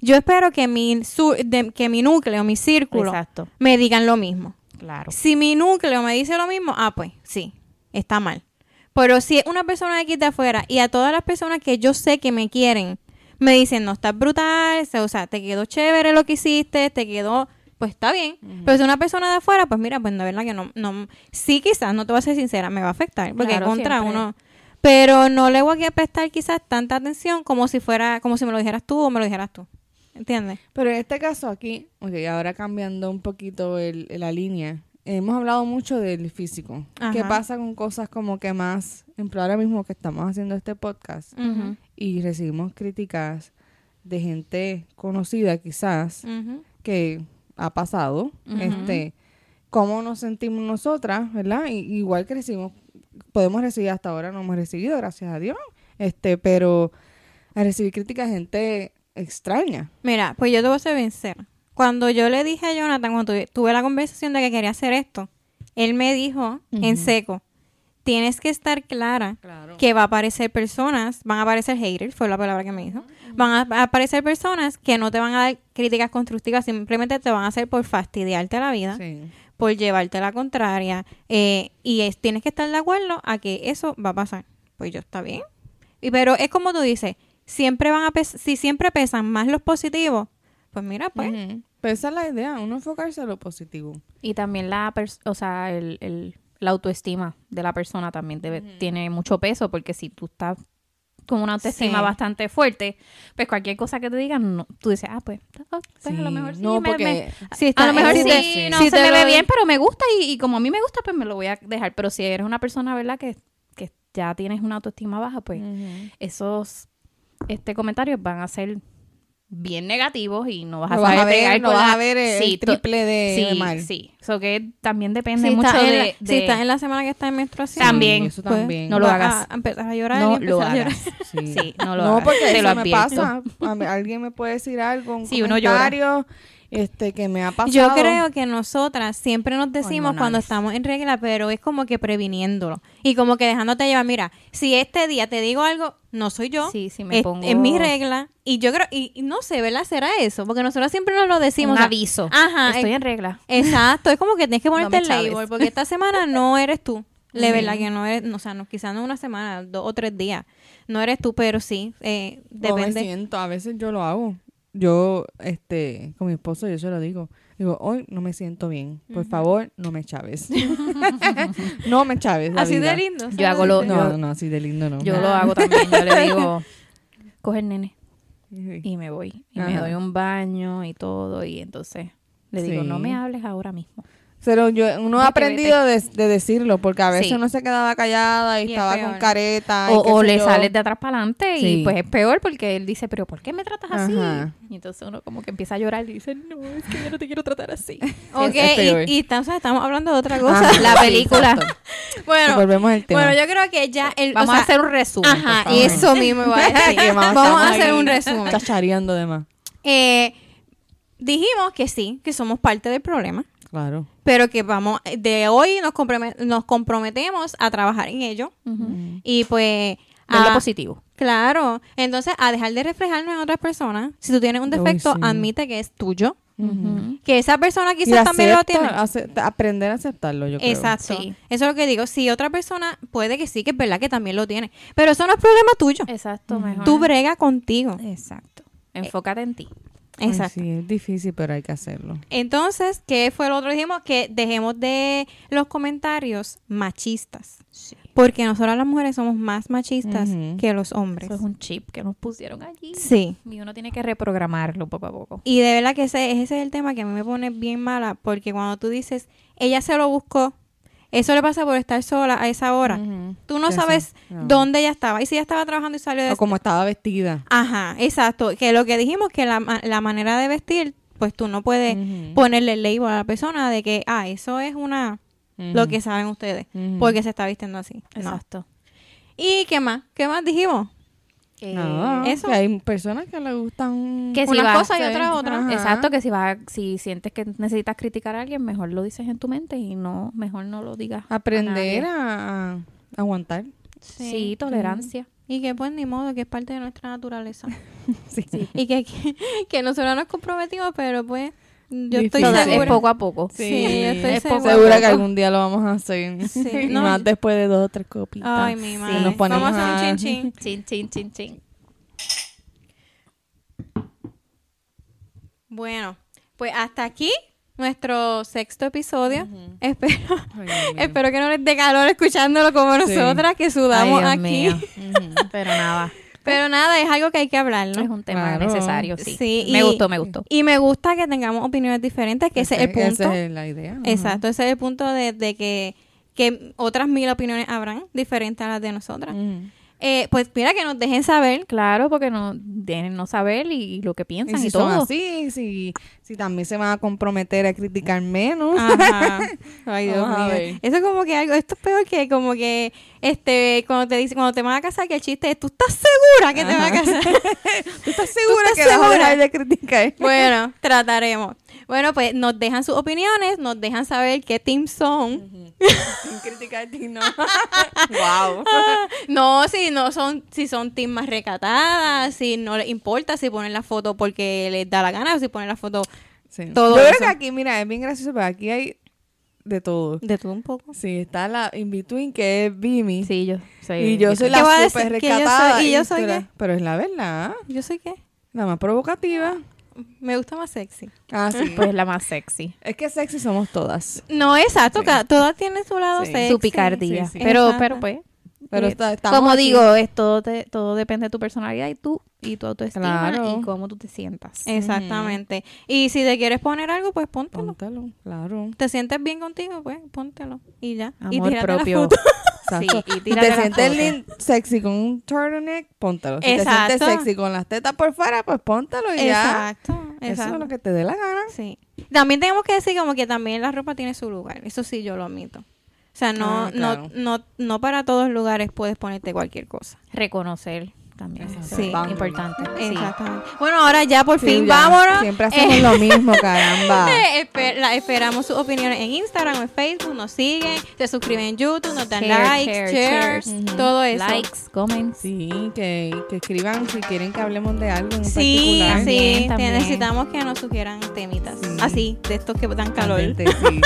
yo espero que mi, su- de- que mi núcleo, mi círculo, Exacto. me digan lo mismo. Claro. Si mi núcleo me dice lo mismo, ah, pues sí, está mal. Pero si es una persona de aquí de afuera y a todas las personas que yo sé que me quieren, me dicen, no, estás brutal, o sea, te quedó chévere lo que hiciste, te quedó, pues está bien. Pero si una persona de afuera, pues mira, pues de verdad que no, no, sí quizás, no te voy a ser sincera, me va a afectar, porque Claro, contra siempre. uno, pero no le voy a prestar quizás tanta atención como si fuera, como si me lo dijeras tú o me lo dijeras tú. ¿Entiendes? Pero en este caso aquí, ok, ahora cambiando un poquito el, la línea, hemos hablado mucho del físico. ¿Qué Ajá. pasa con cosas como que más, ejemplo, ahora mismo que estamos haciendo este podcast y recibimos críticas de gente conocida quizás que ha pasado, este, cómo nos sentimos nosotras, ¿verdad? Y, igual que recibimos, podemos recibir hasta ahora, no hemos recibido, gracias a Dios, este, pero a recibir críticas de gente extraña. Mira, pues yo te voy a ser sincera. Cuando yo le dije a Jonathan, cuando tuve, tuve la conversación de que quería hacer esto, él me dijo en seco, tienes que estar clara Claro. que va a aparecer personas, van a aparecer haters, fue la palabra que me dijo. Van a aparecer personas que no te van a dar críticas constructivas, simplemente te van a hacer por fastidiarte la vida, Sí. por llevarte la contraria. eh, y es- tienes que estar de acuerdo a que eso va a pasar. Pues yo está bien. Y, pero es como tú dices, siempre van a pes- si siempre pesan más los positivos, pues mira, pues. Pero esa es la idea, uno enfocarse en lo positivo. Y también la, o sea, el, el- la autoestima de la persona también debe, tiene mucho peso porque si tú estás con una autoestima Sí. bastante fuerte, pues cualquier cosa que te digan, no, tú dices, ah, pues, ah, pues a lo Sí. mejor sí, No, me- porque- me- Si a está- lo mejor si sí, te- no si se te me lo- ve bien, pero me gusta y, y como a mí me gusta, pues me lo voy a dejar. Pero si eres una persona, ¿verdad? Que, que ya tienes una autoestima baja, pues esos este comentarios van a ser bien negativos y no vas a vas a ver, con vas la- a ver el Sí, triple de, sí, de mal. Sí, eso que también depende Si mucho estás, de, la, de- si estás en la semana que está en menstruación, También. eso pues, también. no lo hagas. A empezar a llorar no lo a llorar. hagas. Sí. Sí, no lo no, hagas. porque Te eso lo me pasa. A alguien me puede decir algo, un Sí, uno llora. Este, que me ha pasado. Yo creo que nosotras siempre nos decimos Hormonales. cuando estamos en regla, pero es como que previniéndolo. Y como que dejándote llevar, mira, si este día te digo algo, no soy yo, Sí, sí, me es, pongo- es mi regla. Y yo creo, y, y no sé, ¿verdad? ¿Será eso? Porque nosotros siempre nos lo decimos. un o sea, aviso. Ajá, Estoy en regla. Exacto, es como que tienes que No ponerte me el label, porque esta semana no eres tú. De verdad que no eres, no, o sea, no, quizás no una semana, dos o tres días. No eres tú, pero sí, eh, No me depende. siento, a veces yo lo hago. Yo, este, con mi esposo, yo se lo digo. Digo, hoy no me siento bien. Por favor, no me chaves. no me chaves. Así vida. de lindo. Yo hago lo- No, yo- no, así de lindo no. Yo lo hago también. Yo le digo, coge el nene Sí. y me voy. Y me doy un baño y todo. Y entonces le digo, Sí. no me hables ahora mismo. Pero yo, uno ha aprendido de, de decirlo, porque a veces Sí. uno se quedaba callada y, Y es estaba con careta. O, le yo. sales de atrás para adelante Sí. y pues es peor porque él dice, pero ¿por qué me tratas así? Ajá. Y entonces uno como que empieza a llorar y dice, no, es que yo no te quiero tratar así. Ok, es y, y estamos, estamos hablando de otra cosa. Ajá, La película. bueno, Volvemos al tema. bueno, yo creo que ya el, o Vamos sea, a hacer un resumen. Ajá, eso mismo iba a decir. Que vamos, a hacer aquí un resumen. Chachareando de más. Eh, dijimos que sí, que somos parte del problema, Claro. Pero que vamos, de hoy nos, nos comprometemos a trabajar en ello Ujú. y pues... Ver lo a- positivo. Claro, entonces a dejar de reflejarnos en otras personas. Si tú tienes un Uy, defecto, sí. admite que es tuyo. Que esa persona quizás también lo tiene. acepta- aprender a aceptarlo, yo creo. Exacto. Sí. Eso es lo que digo. Si otra persona puede que sí, que es verdad que también lo tiene. Pero eso no es problema tuyo. Exacto, mejor. Tú brega contigo. Exacto. Enfócate en ti. Ay, Exacto. sí, es difícil, pero hay que hacerlo. Entonces, ¿qué fue lo otro? Dijimos que dejemos de los comentarios machistas. Porque nosotras las mujeres somos más machistas que los hombres. Eso es un chip que nos pusieron allí. Sí. Y uno tiene que reprogramarlo poco a poco. Y de verdad que ese, ese es el tema que a mí me pone bien mala. Porque cuando tú dices, ella se lo buscó, eso le pasa por estar sola a esa hora. Ujú. Tú no Eso, sabes no. dónde ella estaba. Y si ella estaba trabajando y salió de O como estaba vestida. Ajá, exacto. Que lo que dijimos, que la, la manera de vestir, pues tú no puedes ponerle el label a la persona de que, ah, eso es una, lo que saben ustedes, porque se está vistiendo así. No. Exacto. ¿Y qué más? ¿Qué más dijimos? No, eso. que hay personas que le gustan... Que si Una vas- cosa y sí. otra otra. Ajá. Exacto, que si vas, si sientes que necesitas criticar a alguien, mejor lo dices en tu mente y no, mejor no lo digas. Aprender a, a aguantar. Sí, tolerancia. Y que pues ni modo, que es parte de nuestra naturaleza. Sí. y que, que, que nosotros nos comprometimos, pero pues yo estoy Difícil. Es segura. poco a poco. Sí, estoy es segura. Segura que algún día lo vamos a hacer. Sí, no. más después de dos o tres copitas. Ay, mi madre. nos ponemos Vamos a hacer un chin chin. Chin, chin, chin, chin. Bueno, pues hasta aquí nuestro sexto episodio. Espero, Ay, espero que no les dé calor escuchándolo como Sí. nosotras que sudamos Ay, aquí. Pero nada, Pero nada, es algo que hay que hablarlo. es un tema Claro. necesario, sí. Sí, me y- gustó, me gustó. Y me gusta que tengamos opiniones diferentes, que ese es el Esa punto. es la idea. Exacto, ese es el punto de, de que, que otras mil opiniones habrán diferentes a las de nosotras. Ujú. Eh, pues mira que nos dejen saber. Claro, porque no deben no saber y, y lo que piensan y, si son todo. así, si, si también se van a comprometer a criticar menos. Ajá. Ay, Dios mío. Eso es como que algo, esto es peor que como que este cuando te dicen cuando te van a casar que el chiste es tú estás segura que te vas a casar. ¿Tú estás segura estás que vas a segura? dejar de criticar? bueno, trataremos. Bueno, pues nos dejan sus opiniones, nos dejan saber qué team son. Sin criticar ti, no. wow. No, si no son, si son team más recatadas, si no les importa si ponen la foto porque les da la gana o si ponen la foto Sí. Todo Yo eso. creo que aquí, mira, es bien gracioso, pero aquí hay de todo. de todo un poco. Sí, está la in-between que es Bimi. Sí, yo soy. Y yo soy ¿Qué voy a la decir? super Que yo soy- recatada. y yo soy pero- qué? Pero es la verdad. ¿Yo soy qué? La más provocativa. Me gusta más sexy. Ah, sí. Pues la más sexy. es que sexy somos todas. No, exacto, Sí. cada- todas tienen su lado Sí. sexy. Su picardía. sí, sí. Pero, pero pues. Pero eh, está- estamos como aquí. digo, es todo, te- todo depende de tu personalidad y tú y tu autoestima Claro. y cómo tú te sientas. Exactamente. Y si te quieres poner algo, pues póntelo. Póntalo, claro. ¿Te sientes bien contigo? Pues póntelo. Y ya. y Amor la propio. foto. Exacto. Sí, y te sientes foto. lin- sexy con un turtleneck, póntalo. Si te Exacto. sientes sexy con las tetas por fuera, pues póntalo y ya. Exacto. Eso Exacto. es lo que te dé la gana. Sí. También tenemos que decir como que también la ropa tiene su lugar. Eso sí, yo lo admito. O sea, no, Ah, claro. no, no, no para todos lugares puedes ponerte cualquier cosa. Reconocer también. Sí. es importante. Sí. Exactamente. Bueno, ahora ya por Sí, fin ya. vámonos. Siempre hacemos Eh, lo mismo, caramba. eh, esper- la- esperamos sus opiniones en Instagram o en Facebook. Nos siguen, se suscriben en YouTube, nos dan Share, likes, share, shares, todo eso. Likes, comments. Sí, que, que escriban si quieren que hablemos de algo en Sí, particular. sí, también. necesitamos que nos sugieran temitas. Sí. Así, de estos que dan calor. Sí.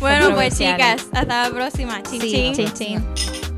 Bueno, pues chicas, hasta la próxima. Chin, Sí, chin. chin, chin.